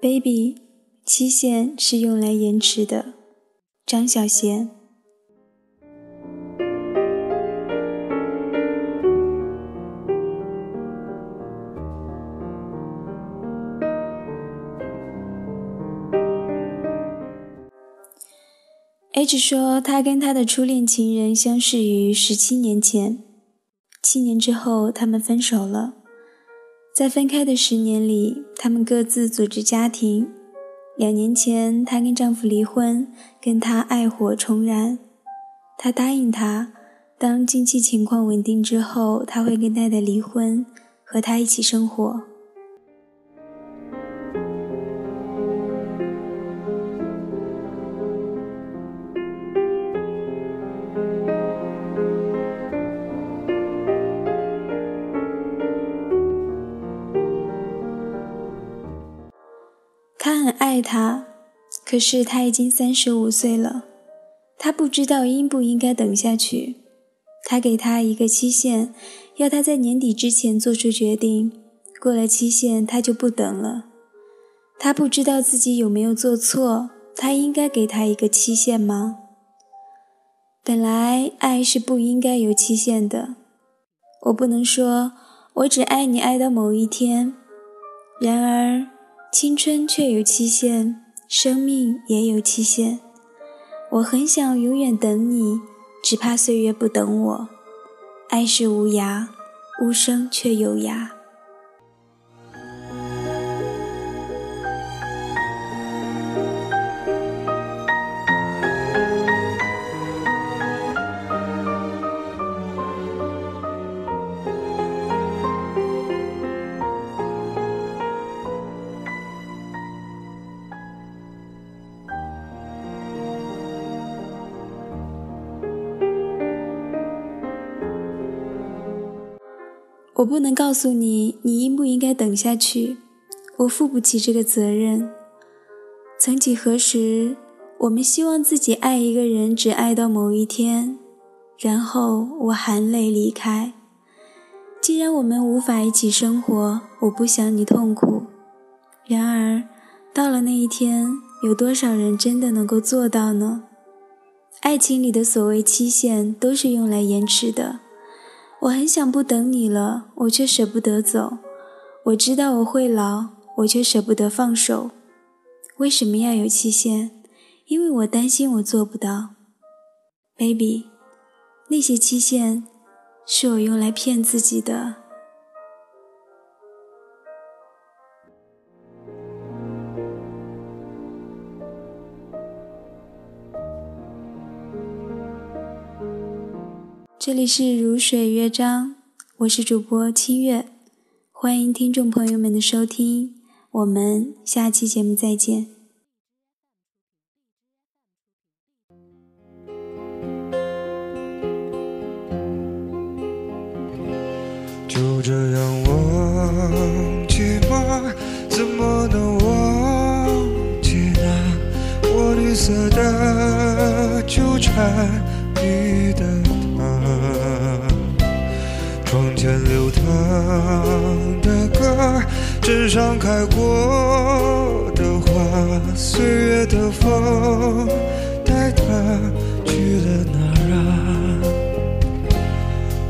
，baby，期限是用来延迟的。张小娴。H 说，他跟他的初恋情人相识于十七年前，七年之后他们分手了。在分开的十年里，他们各自组织家庭。两年前，她跟丈夫离婚，跟他爱火重燃。她答应他，当经济情况稳定之后，他会跟太太离婚，和他一起生活。他，可是他已经三十五岁了，他不知道应不应该等下去。他给他一个期限，要他在年底之前做出决定。过了期限，他就不等了。他不知道自己有没有做错，他应该给他一个期限吗？本来爱是不应该有期限的。我不能说我只爱你爱到某一天，然而。青春却有期限，生命也有期限。我很想永远等你，只怕岁月不等我。爱是无涯，无声却有涯。我不能告诉你，你应不应该等下去，我负不起这个责任。曾几何时，我们希望自己爱一个人，只爱到某一天，然后我含泪离开。既然我们无法一起生活，我不想你痛苦。然而，到了那一天，有多少人真的能够做到呢？爱情里的所谓期限，都是用来延迟的。我很想不等你了，我却舍不得走。我知道我会老，我却舍不得放手。为什么要有期限？因为我担心我做不到，baby。那些期限是我用来骗自己的。这里是如水乐章，我是主播清月，欢迎听众朋友们的收听，我们下期节目再见。就这样忘记吗？怎么能忘记那我绿色的纠缠你的？唱的歌，枕上开过的花，岁月的风带它去了哪儿？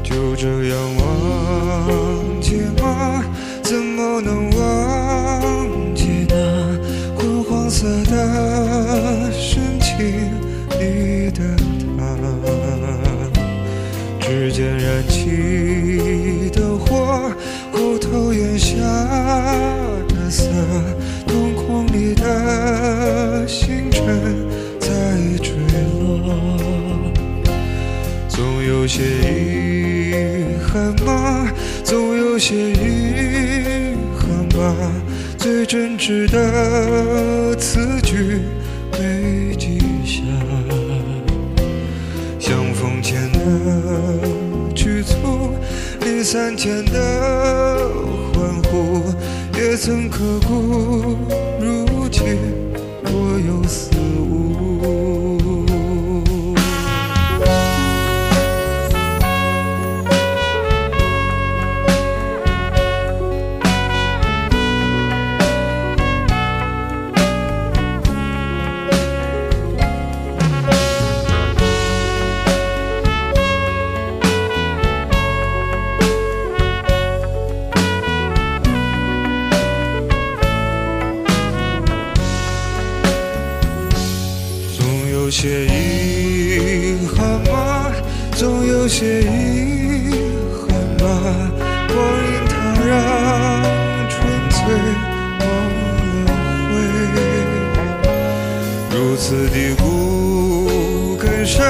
就这样忘记吗？怎么能忘记那昏黄色的深情的色，瞳孔里的星辰在坠落，总有些遗憾吗？总有些遗憾吧，最真挚的词句没记下。相逢前的局促，离散前的。也曾刻骨。如今若有似无。有些遗憾吗？总有些遗憾吧。光阴它让纯粹忘了悔，如此的苦更深，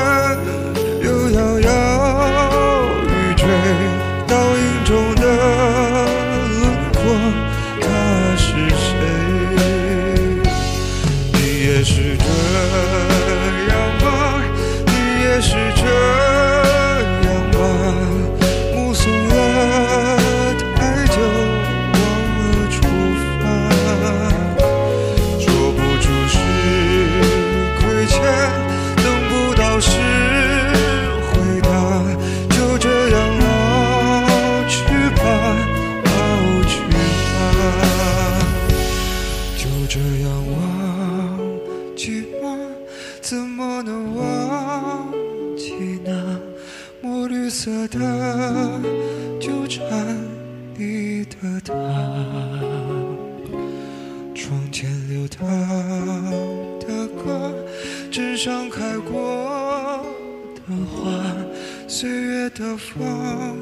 纠缠你的他？窗前流淌的歌，纸上开过的花，岁月的风